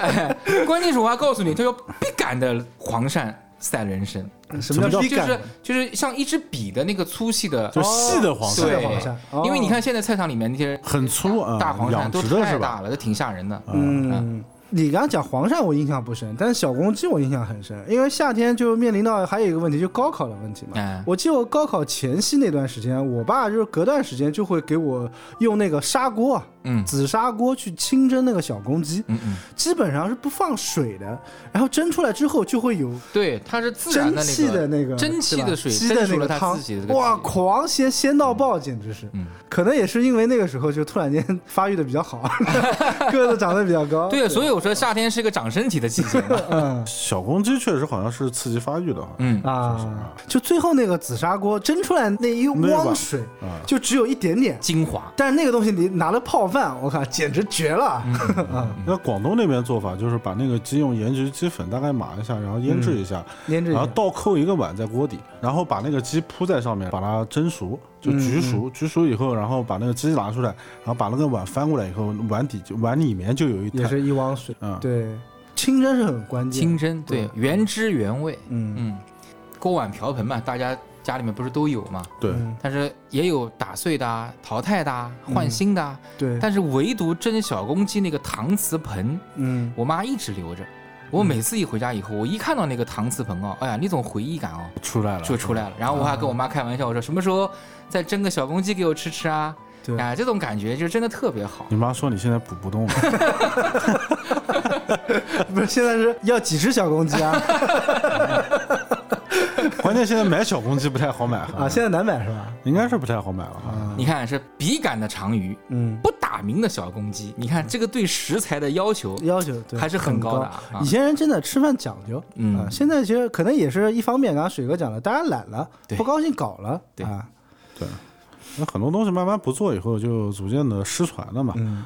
哎，关键是我要告诉你，它叫必杆的黄鳝赛人参，什么叫就是？就是像一支笔的那个粗细的，就细的黄鳝，对黄鳝哦因为你看现在菜场里面那些很粗啊，大黄鳝都？太大了，都挺吓人的。嗯，你刚刚讲黄鳝我印象不深，但是小公鸡我印象很深，因为夏天就面临到还有一个问题，就高考的问题嘛。哎，我记得我高考前夕那段时间，我爸就是隔段时间就会给我用那个砂锅啊，嗯。紫砂锅去清蒸那个小公鸡，嗯嗯，基本上是不放水的，然后蒸出来之后就会有对，它是自然蒸的那那个蒸汽的水鸡的蒸出了它那个汤。自己的这，个哇，狂鲜鲜到爆，简直是。嗯。可能也是因为那个时候就突然间发育的比较好，个子长得比较高。对，所以我说夏天是一个长身体的季节嘛。嗯。小公鸡确实好像是刺激发育的，嗯，啊，就最后那个紫砂锅蒸出来那一汪水啊，就只有一点点。精华。但是那个东西你拿了泡饭，我靠，简直绝了！那广东那边做法就是把那个鸡用盐焗鸡粉大概码一下，然后腌制一下，腌制一下。然后倒扣一个碗在锅底，然后把那个鸡铺在上面，把它蒸熟，就焗熟，焗熟以后，然后把那个鸡拿出来，然后把那个碗翻过来以后，碗底就碗里面就有一滩，也是一汪水。嗯，对，清蒸是很关键。清蒸对对原汁原味，嗯嗯，锅碗瓢盆嘛，大家家里面不是都有嘛，对，嗯但是也有打碎的啊、淘汰的啊、换新的啊，对，但是唯独蒸小公鸡那个搪瓷盆，嗯我妈一直留着。我每次一回家以后，我一看到那个搪瓷盆哦，哎呀，那种回忆感哦出来了，就出来了。然后我还跟我妈开玩笑，我说什么时候再蒸个小公鸡给我吃吃啊？对。哎，这种感觉就真的特别好。你妈说你现在补不动了，不是现在是要几只小公鸡啊？关键现在买小公鸡不太好买啊，现在难买是吧？应该是不太好买了你看是笔杆的长鱼，嗯，不打鸣的小公鸡，你看这个对食材的要求要求还是很高高的啊。啊以前人真的吃饭讲究，嗯。啊，现在其实可能也是一方面，刚刚水哥讲了，大家懒了，对。不高兴搞了，对。啊，那很多东西慢慢不做以后，就逐渐的失传了嘛。嗯，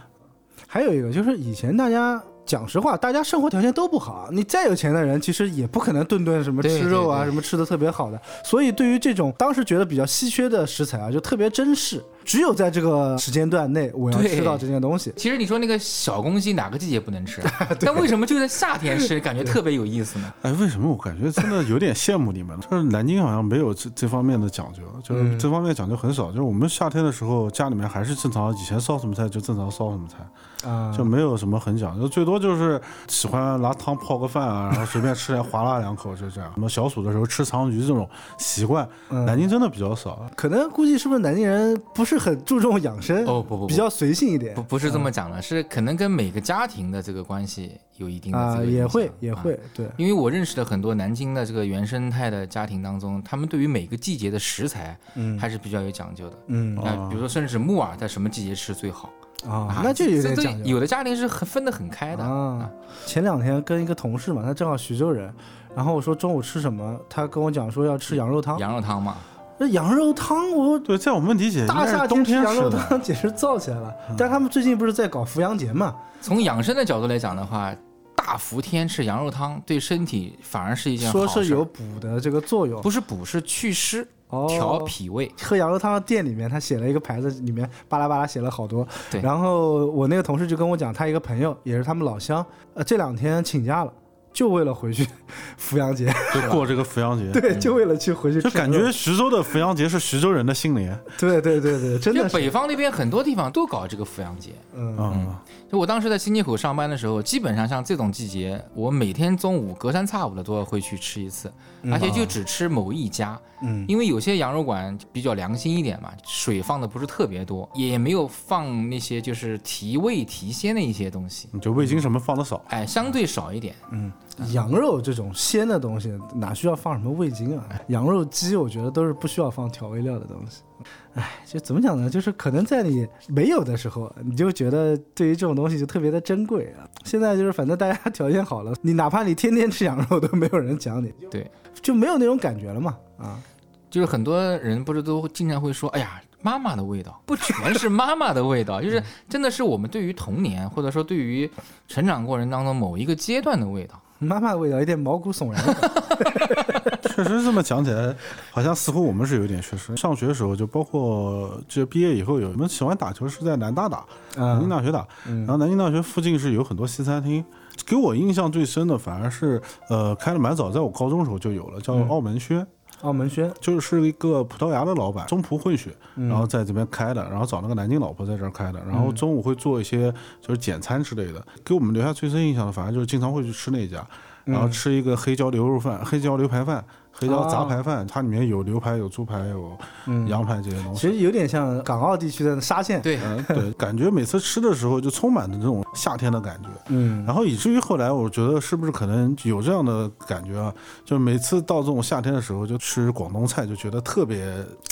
还有一个就是以前大家讲实话，大家生活条件都不好，你再有钱的人，其实也不可能顿顿什么吃肉啊，对对什么吃的特别好的。所以对于这种当时觉得比较稀缺的食材啊，就特别珍视，只有在这个时间段内我要对吃到这件东西。其实你说那个小公鸡哪个季节不能吃？但为什么就在夏天吃，感觉特别有意思呢？哎，为什么我感觉真的有点羡慕你们？就是南京好像没有这这方面的讲究，就是嗯这方面讲究很少。就是我们夏天的时候，家里面还是正常，以前烧什么菜就正常烧什么菜，啊，就没有什么很讲究，最多就是喜欢拿汤泡个饭啊，然后随便吃点划拉两口，就这样。什么小暑的时候吃长鱼这种习惯，嗯南京真的比较少。可能估计是不是南京人不是很注重养生，哦不不不。比较随性一点。不不是这么讲的，是可能跟每个家庭的这个关系有一定的啊，也会也啊会对，因为我认识的很多南京的这个原生态的家庭当中，他们对于每个季节的食材嗯。还是比较有讲究的。嗯啊，比如说甚至木耳在什么季节吃最好啊，那就有点这讲究。有的家庭是很分得很开的啊。前两天跟一个同事嘛，他正好徐州人，然后我说中午吃什么，他跟我讲说要吃羊肉汤。羊肉汤嘛，那羊肉汤我对，在我们理解大夏天吃羊肉。汤简直燥起来了。但他们最近不是在搞扶阳节嘛？从养生的角度来讲的话，大伏天吃羊肉汤对身体反而是一件好事。说是有补的这个作用，不是补是祛湿、哦调脾胃。喝羊肉汤的店里面，他写了一个牌子，里面巴拉巴拉写了好多。对然后我那个同事就跟我讲，他一个朋友也是他们老乡，呃，这两天请假了，就为了回去 扶阳节，就过这个扶阳节，对，就为了去回去就感觉徐州的扶阳节是徐州人的新年。对对对对，真的，北方那边很多地方都搞这个扶阳节。嗯。嗯，就我当时在新街口上班的时候，基本上像这种季节，我每天中午隔三差五的都要会去吃一次，而且就只吃某一家，嗯。因为有些羊肉馆比较良心一点嘛，水放的不是特别多，也没有放那些就是提味提鲜的一些东西，就味精什么放的少。哎，相对少一点。嗯，羊肉这种鲜的东西哪需要放什么味精啊？羊肉鸡我觉得都是不需要放调味料的东西。哎，就怎么讲呢？就是可能在你没有的时候，你就觉得对于这种东西就特别的珍贵啊。现在就是反正大家 条件好了，你哪怕你天天吃羊肉都没有人讲你，对，就没有那种感觉了嘛。啊，就是很多人不是都经常会说，哎呀。妈妈的味道不全是妈妈的味道，就是真的是我们对于童年或者说对于成长过程当中某一个阶段的味道。妈妈味道有点毛骨悚然。确实这么讲起来，好像似乎我们是有点缺失。上学的时候，就包括就毕业以后有，我们喜欢打球是在南大打，南京啊，大学打。嗯然后南京大学附近是有很多西餐厅，给我印象最深的反而是呃开的蛮早，在我高中的时候就有了，叫嗯澳门轩。澳门轩，就是一个葡萄牙的老板，中葡混血，嗯。然后在这边开的，然后找了个南京老婆在这儿开的，然后中午会做一些就是简餐之类的。给我们留下最深印象的，反正就是经常会去吃那一家，然嗯后吃一个黑椒牛肉饭、黑椒牛排饭、黑椒杂排饭，它里面有牛排、有猪排、有羊排这些东西。其实有点像港澳地区的沙县。对，嗯，对，感觉每次吃的时候就充满着这种夏天的感觉，嗯，然后以至于后来我觉得是不是可能有这样的感觉啊？就每次到这种夏天的时候，就吃广东菜，就觉得特别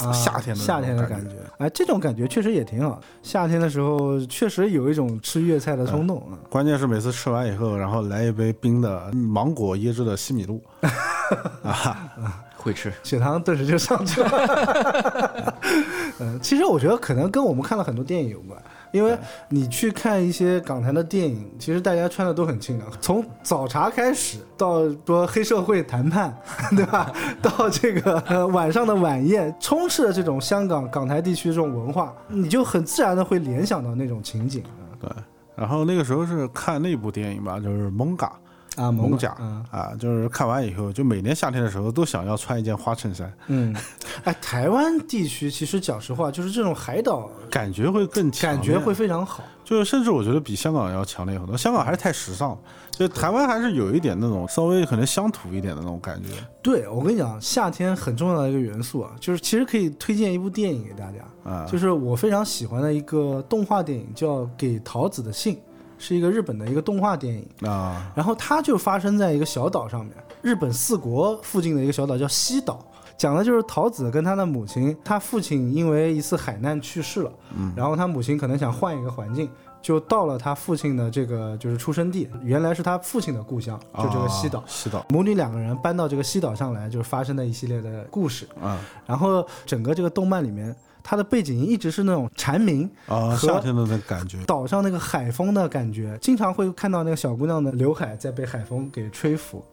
啊夏天的夏天的感感觉，哎，这种感觉确实也挺好。夏天的时候确实有一种吃粤菜的冲动啊。关键是每次吃完以后，然后来一杯冰的芒果椰汁的西米露，啊，会吃。血糖顿时就上去了。嗯，其实我觉得可能跟我们看了很多电影有关，因为你去看一些港台的电影，其实大家穿的都很清凉，从早茶开始到说黑社会谈判，对吧？到这个、呃、晚上的晚宴，充斥着这种香港港台地区这种文化，你就很自然的会联想到那种情景啊。对。然后那个时候是看那部电影吧，就是《蒙嘎》，啊，蒙蒙甲嗯啊，就是看完以后，就每年夏天的时候都想要穿一件花衬衫，嗯，哎，台湾地区其实讲实话，就是这种海岛感觉会更强感觉会，非常好。就是甚至我觉得比香港要强烈很多。香港还是太时尚了，就台湾还是有一点那种稍微可能乡土一点的那种感觉。对我跟你讲，夏天很重要的一个元素啊，就是其实可以推荐一部电影给大家，啊，就是我非常喜欢的一个动画电影，叫《给桃子的信》，是一个日本的一个动画电影。啊然后它就发生在一个小岛上面，日本四国附近的一个小岛叫西岛，讲的就是桃子跟她的母亲，她父亲因为一次海难去世了，嗯然后她母亲可能想换一个环境，就到了她父亲的这个就是出生地，原来是他父亲的故乡，就这个西岛。啊西岛母女两个人搬到这个西岛上来，就是发生的一系列的故事。啊然后整个这个动漫里面，它的背景一直是那种蝉鸣，啊，夏天的那感觉。岛上那个海风的感觉，经常会看到那个小姑娘的刘海在被海风给吹拂。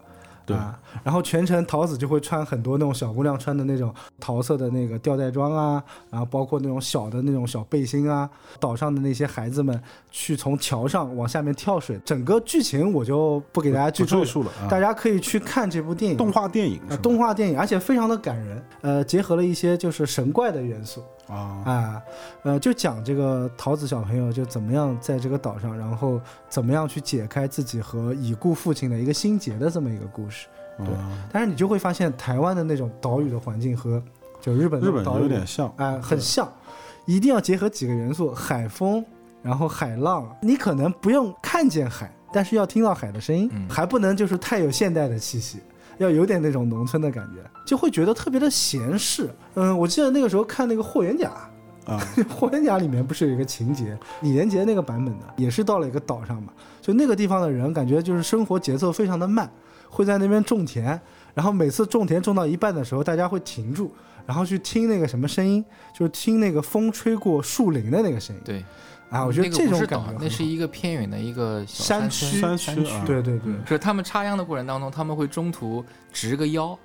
对啊，然后全程桃子就会穿很多那种小姑娘穿的那种桃色的那个吊带装啊，然后包括那种小的那种小背心啊。岛上的那些孩子们去从桥上往下面跳水，整个剧情我就不给大家剧透了，大家可以去看这部电影。动画电影啊，动画电影，而且非常的感人，呃，结合了一些就是神怪的元素啊啊，呃，就讲这个桃子小朋友就怎么样在这个岛上，然后怎么样去解开自己和已故父亲的一个心结的这么一个故事。对啊但是你就会发现，台湾的那种岛屿的环境和就日本的日本岛屿有点像哎、很像，一定要结合几个元素：海风，然后海浪。你可能不用看见海，但是要听到海的声音，嗯还不能就是太有现代的气息。要有点那种农村的感觉，就会觉得特别的闲适。嗯，我记得那个时候看那个《霍元甲》，啊《霍元甲》里面不是有一个情节，李连杰那个版本的，也是到了一个岛上嘛，就那个地方的人感觉就是生活节奏非常的慢，会在那边种田，然后每次种田种到一半的时候，大家会停住，然后去听那个什么声音，就是听那个风吹过树林的那个声音。对，啊，我觉得那个这种不是岛那是一个偏远的一个小山区，区山山区啊对对对，是他们插秧的过程当中，他们会中途直个腰，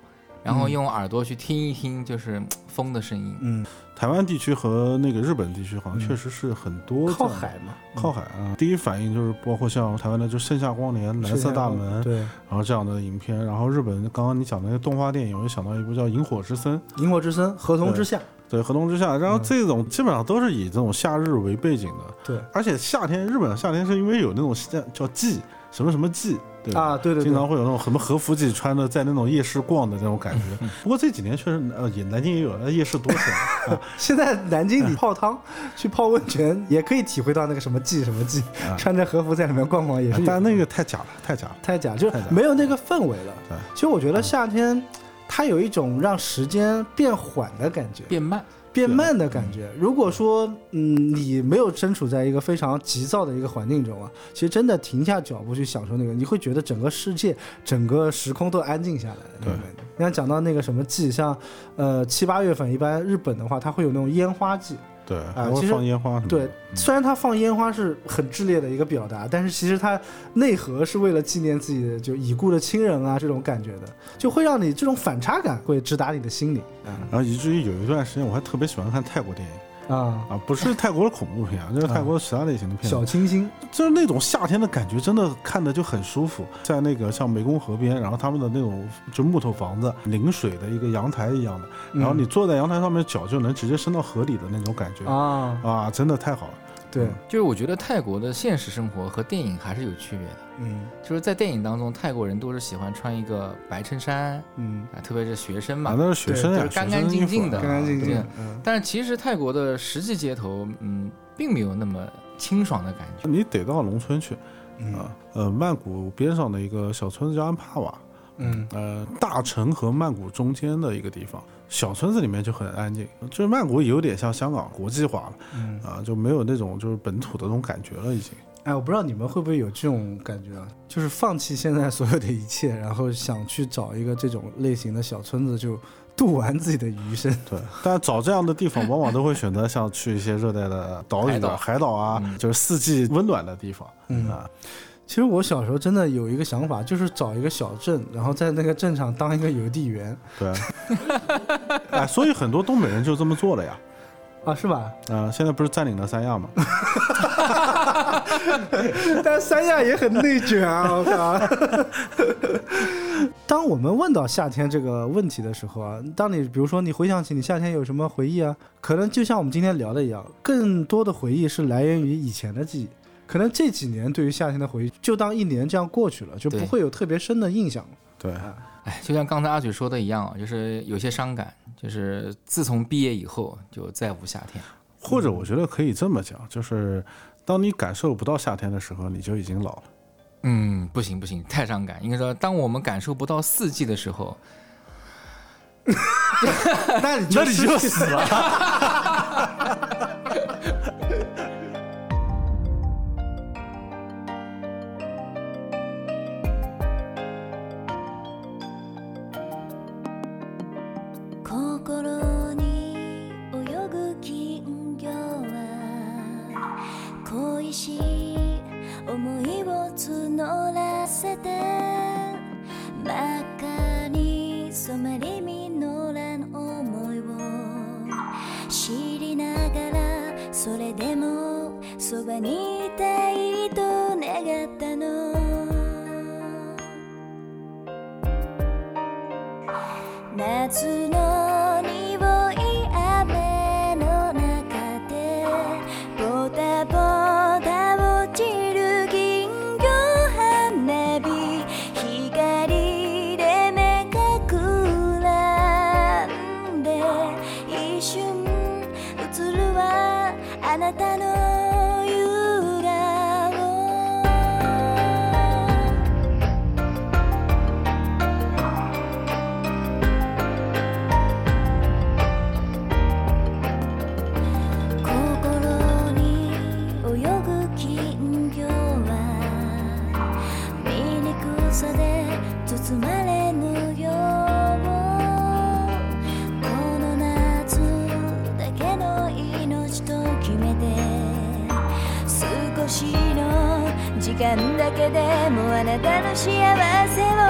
然后嗯用耳朵去听一听，就是嗯风的声音。嗯，台湾地区和那个日本地区好像嗯确实是很多靠海嘛，靠海啊。第一反应就是包括像台湾的就《盛夏光年》《蓝色大门》，对，然后这样的影片，然后日本刚刚你讲的那个动画电影，我就想到一部叫《萤火之森》，《萤火之森》《河童之下》，对，河东之夏，然后嗯这种基本上都是以这种夏日为背景的，对而且夏天日本的夏天是因为有那种叫叫季什么什么季，对吧？啊，对对对，经常会有那种什么和服季穿的在那种夜市逛的那种感觉。不过这几年确实呃也南京也有，那夜市多起来了。啊现在南京你泡汤 去泡温泉，也可以体会到那个什么季什么季，啊穿着和服在里面逛逛也是有。但那个太假了，太假了。太假，就是没有那个氛围了。对其实我觉得夏天，它有一种让时间变缓的感觉，变慢，变慢的感觉。如果说，嗯，你没有身处在一个非常急躁的一个环境中啊，其实真的停下脚步去享受那个，你会觉得整个世界、整个时空都安静下来了。对你你像讲到那个什么季，像呃七八月份，一般日本的话，它会有那种烟花季。对，还会其实放烟花什么。对，虽然他放烟花是很炽烈的一个表达，但是其实它内核是为了纪念自己的就已故的亲人啊，这种感觉的，就会让你这种反差感会直达你的心里。嗯。然后以至于有一段时间我还特别喜欢看泰国电影啊。啊，不是泰国的恐怖片啊，就是泰国其他类型的片子。小清新，就是那种夏天的感觉，真的看的就很舒服。在那个像湄公河边，然后他们的那种就木头房子临水的一个阳台一样的，然后你坐在阳台上面，脚就能直接伸到河里的那种感觉啊，啊，真的太好了。对，就是我觉得泰国的现实生活和电影还是有区别的。嗯。就是在电影当中，泰国人都是喜欢穿一个白衬衫嗯，啊，特别是学生嘛。啊，，那是学生就是干干净净的干干净净，嗯。但是其实泰国的实际街头，嗯，并没有那么清爽的感觉。你得到农村去嗯。啊，呃，曼谷边上的一个小村子叫安帕瓦，嗯呃，大城和曼谷中间的一个地方，小村子里面就很安静，就是曼谷有点像香港国际化了嗯，啊，就没有那种就是本土的那种感觉了，已经。哎，我不知道你们会不会有这种感觉啊，就是放弃现在所有的一切，然后想去找一个这种类型的小村子，就度完自己的余生。对，但找这样的地方，往往都会选择像去一些热带的岛屿海岛海岛啊，嗯就是四季温暖的地方。嗯啊，其实我小时候真的有一个想法，就是找一个小镇，然后在那个镇上当一个邮递员对，哎，所以很多东北人就这么做了呀。啊，是吧？啊、现在不是占领了三亚吗？但三亚也很内卷啊！我靠。当我们问到夏天这个问题的时候啊，当你比如说你回想起你夏天有什么回忆啊，可能就像我们今天聊的一样，更多的回忆是来源于以前的记忆。可能这几年对于夏天的回忆，就当一年这样过去了，就不会有特别深的印象了。对，哎，就像刚才阿嘴说的一样啊，就是有些伤感，就是自从毕业以后就再无夏天。或者我觉得可以这么讲，就是当你感受不到夏天的时候，你就已经老了。嗯，不行不行，太伤感。应该说，当我们感受不到四季的时候，那你那你就死了。けでもあなたの幸せを